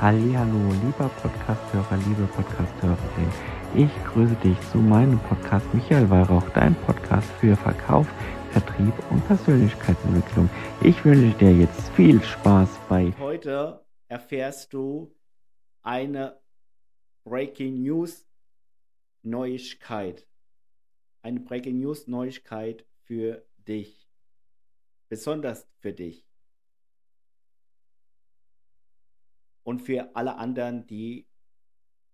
Hallo, lieber Podcasthörer, liebe Podcasthörerin. Ich grüße dich zu meinem Podcast Michael Weihrauch, dein Podcast für Verkauf, Vertrieb und Persönlichkeitsentwicklung. Ich wünsche dir jetzt viel Spaß bei. Heute erfährst du eine Breaking News Neuigkeit. Eine Breaking News Neuigkeit für dich. Besonders für dich. Und für alle anderen, die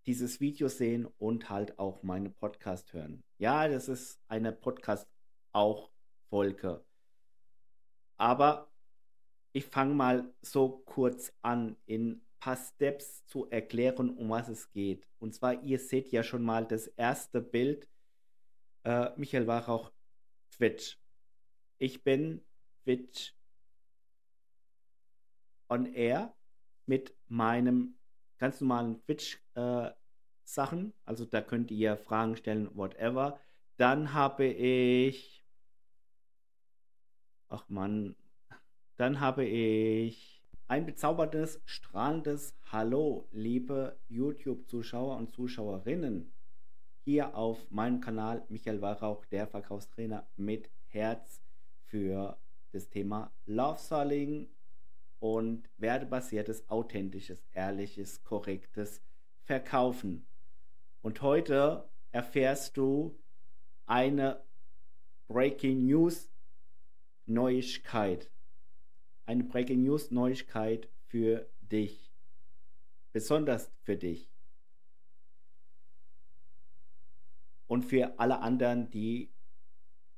dieses Video sehen und halt auch meine Podcast hören. Ja, das ist eine Podcast auch Folge. Aber ich fange mal so kurz an, in ein paar Steps zu erklären, um was es geht. Und zwar, ihr seht ja schon mal das erste Bild. Äh, Michael war auch Twitch. Ich bin Twitch on Air mit meinem ganz normalen Twitch-Sachen. Äh, also da könnt ihr Fragen stellen, whatever. Dann habe ich. Ach man. Dann habe ich ein bezauberndes, strahlendes Hallo, liebe YouTube-Zuschauer und Zuschauerinnen. Hier auf meinem Kanal Michael Weihrauch, der Verkaufstrainer mit Herz für das Thema Love Selling, und wertebasiertes, authentisches, ehrliches, korrektes Verkaufen. Und heute erfährst du eine Breaking News Neuigkeit. Eine Breaking News Neuigkeit für dich. Besonders für dich. Und für alle anderen, die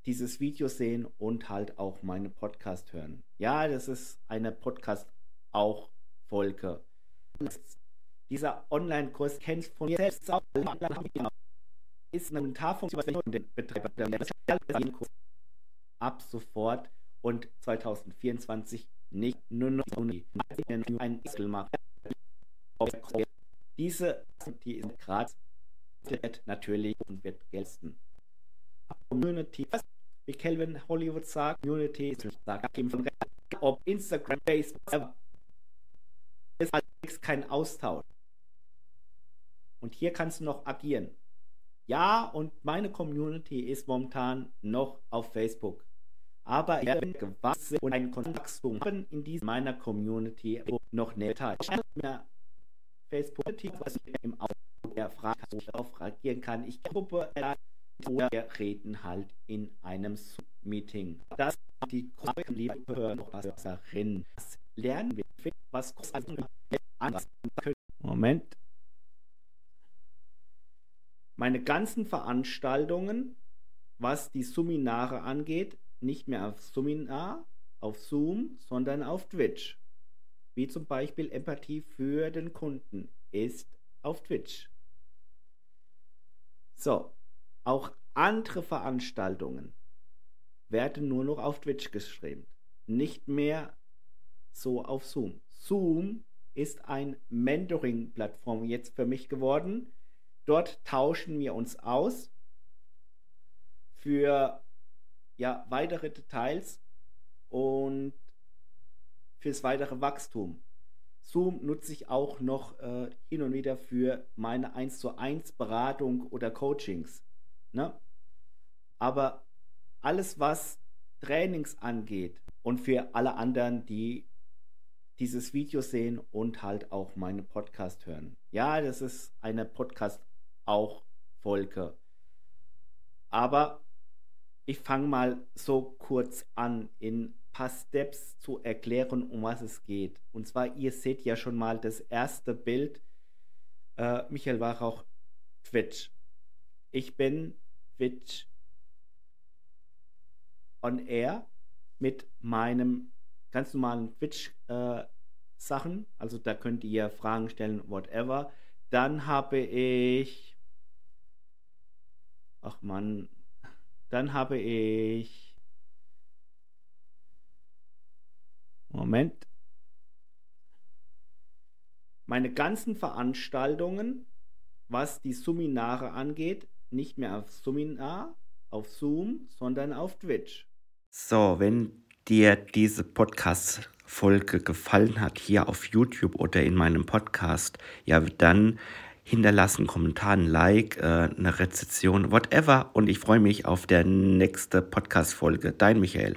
dieses Video sehen und halt auch meine Podcast hören. Ja, das ist eine Podcast auch Folge. Dieser Online-Kurs kennst von mir selbst auch. Ist eine Kommentarfunktion den Betreiber ab sofort und 2024 nicht nur noch ein. Diese, die ist gerade natürlich und wird gelten. Community wie Calvin Hollywood sagt, Community von ob Instagram, Facebook, ist alles kein Austausch. Und hier kannst du noch agieren. Ja, und meine Community ist momentan noch auf Facebook. Aber ich bin gewachsen und ein Kontaktwachstum haben in dieser meiner Community noch. Ich habe Facebook, was ich im Auto der Frage auf reagieren kann. Ich Gruppe wir reden halt in einem Meeting. Das die liebe Hörerin. Lernen wir, was anders Moment. Meine ganzen Veranstaltungen, was die Seminare angeht, nicht mehr auf Seminar, auf Zoom, sondern auf Twitch. Wie zum Beispiel Empathie für den Kunden ist auf Twitch. So, auch andere Veranstaltungen werden nur noch auf Twitch gestreamt, nicht mehr so auf Zoom. Zoom ist ein Mentoring-Plattform jetzt für mich geworden. Dort tauschen wir uns aus für ja, weitere Details und fürs weitere Wachstum. Zoom nutze ich auch noch äh, hin und wieder für meine 1 zu 1 Beratung oder Coachings. Ne? Aber alles, was Trainings angeht und für alle anderen, die dieses Video sehen und halt auch meine Podcast hören. Ja, das ist eine Podcast auch Folge. Aber ich fange mal so kurz an, in ein paar Steps zu erklären, um was es geht. Und zwar, ihr seht ja schon mal das erste Bild. Äh, Michael war auch Twitch. Ich bin Twitch on Air mit meinem ganz normalen Twitch-Sachen. Äh, also da könnt ihr Fragen stellen, whatever. Dann habe ich. Ach man. Dann habe ich. Moment. Meine ganzen Veranstaltungen, was die Seminare angeht, nicht mehr auf Seminar, auf Zoom, sondern auf Twitch. So, wenn dir diese Podcast Folge gefallen hat, hier auf YouTube oder in meinem Podcast, ja, dann hinterlassen Kommentar, ein Like, äh, eine Rezession, whatever. Und ich freue mich auf der nächste Podcast-Folge. Dein Michael.